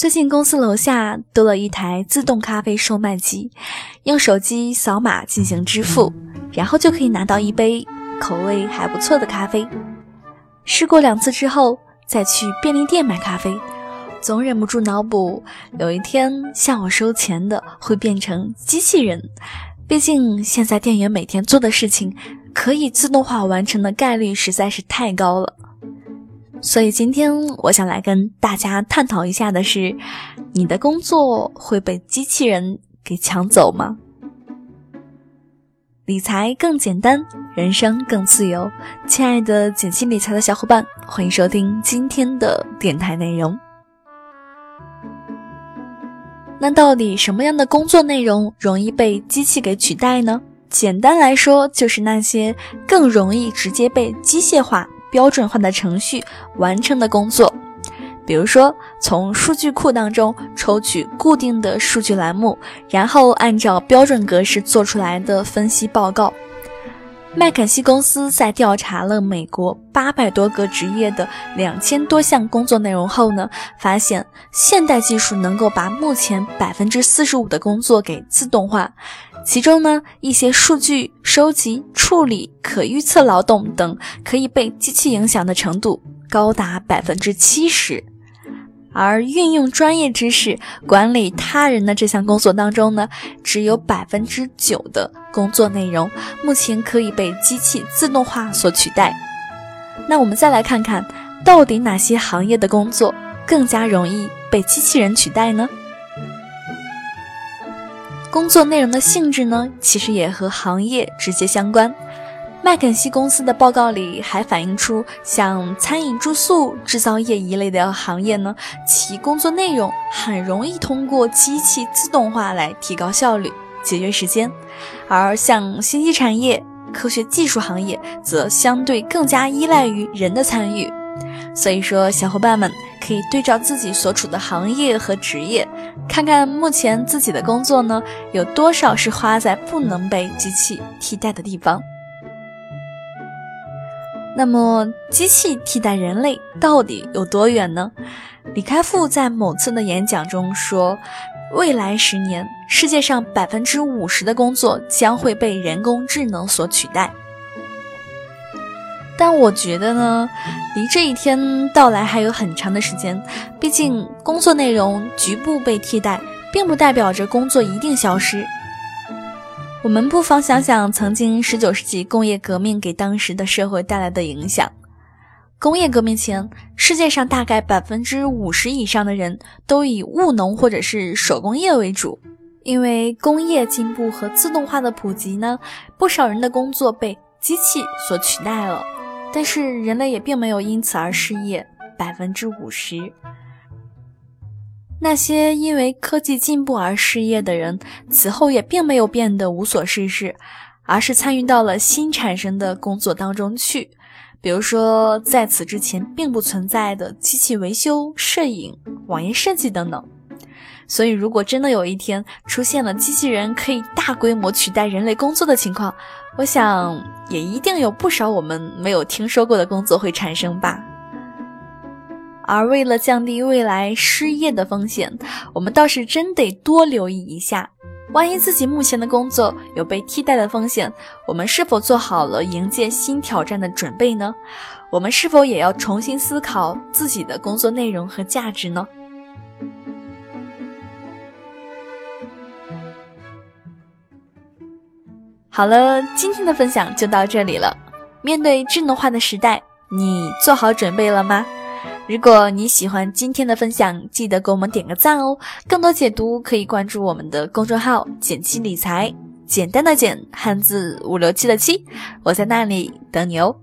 最近公司楼下多了一台自动咖啡售卖机，用手机扫码进行支付，然后就可以拿到一杯口味还不错的咖啡。试过两次之后，再去便利店买咖啡，总忍不住脑补有一天向我收钱的会变成机器人。毕竟现在店员每天做的事情可以自动化完成的概率实在是太高了。所以今天我想来跟大家探讨一下的是，你的工作会被机器人给抢走吗？理财更简单，人生更自由。亲爱的简七理财的小伙伴，欢迎收听今天的电台内容。那到底什么样的工作内容容易被机器给取代呢？简单来说，就是那些更容易直接被机械化。标准化的程序完成的工作，比如说从数据库当中抽取固定的数据栏目，然后按照标准格式做出来的分析报告。麦肯锡公司在调查了美国八百多个职业的两千多项工作内容后呢，发现现代技术能够把目前百分之四十五的工作给自动化。其中呢，一些数据收集、处理、可预测劳动等可以被机器影响的程度高达百分之七十，而运用专业知识管理他人的这项工作当中呢，只有百分之九的工作内容目前可以被机器自动化所取代。那我们再来看看，到底哪些行业的工作更加容易被机器人取代呢？工作内容的性质呢，其实也和行业直接相关。麦肯锡公司的报告里还反映出，像餐饮、住宿、制造业一类的行业呢，其工作内容很容易通过机器自动化来提高效率、节约时间；而像信息产业、科学技术行业，则相对更加依赖于人的参与。所以说，小伙伴们可以对照自己所处的行业和职业，看看目前自己的工作呢有多少是花在不能被机器替代的地方。那么，机器替代人类到底有多远呢？李开复在某次的演讲中说，未来十年，世界上百分之五十的工作将会被人工智能所取代。但我觉得呢，离这一天到来还有很长的时间。毕竟工作内容局部被替代，并不代表着工作一定消失。我们不妨想想，曾经十九世纪工业革命给当时的社会带来的影响。工业革命前，世界上大概百分之五十以上的人都以务农或者是手工业为主。因为工业进步和自动化的普及呢，不少人的工作被机器所取代了。但是人类也并没有因此而失业，百分之五十。那些因为科技进步而失业的人，此后也并没有变得无所事事，而是参与到了新产生的工作当中去。比如说，在此之前并不存在的机器维修、摄影、网页设计等等。所以，如果真的有一天出现了机器人可以大规模取代人类工作的情况，我想也一定有不少我们没有听说过的工作会产生吧。而为了降低未来失业的风险，我们倒是真得多留意一下，万一自己目前的工作有被替代的风险，我们是否做好了迎接新挑战的准备呢？我们是否也要重新思考自己的工作内容和价值呢？好了，今天的分享就到这里了。面对智能化的时代，你做好准备了吗？如果你喜欢今天的分享，记得给我们点个赞哦。更多解读可以关注我们的公众号“简七理财”，简单的简，汉字五六七的七，我在那里等你哦。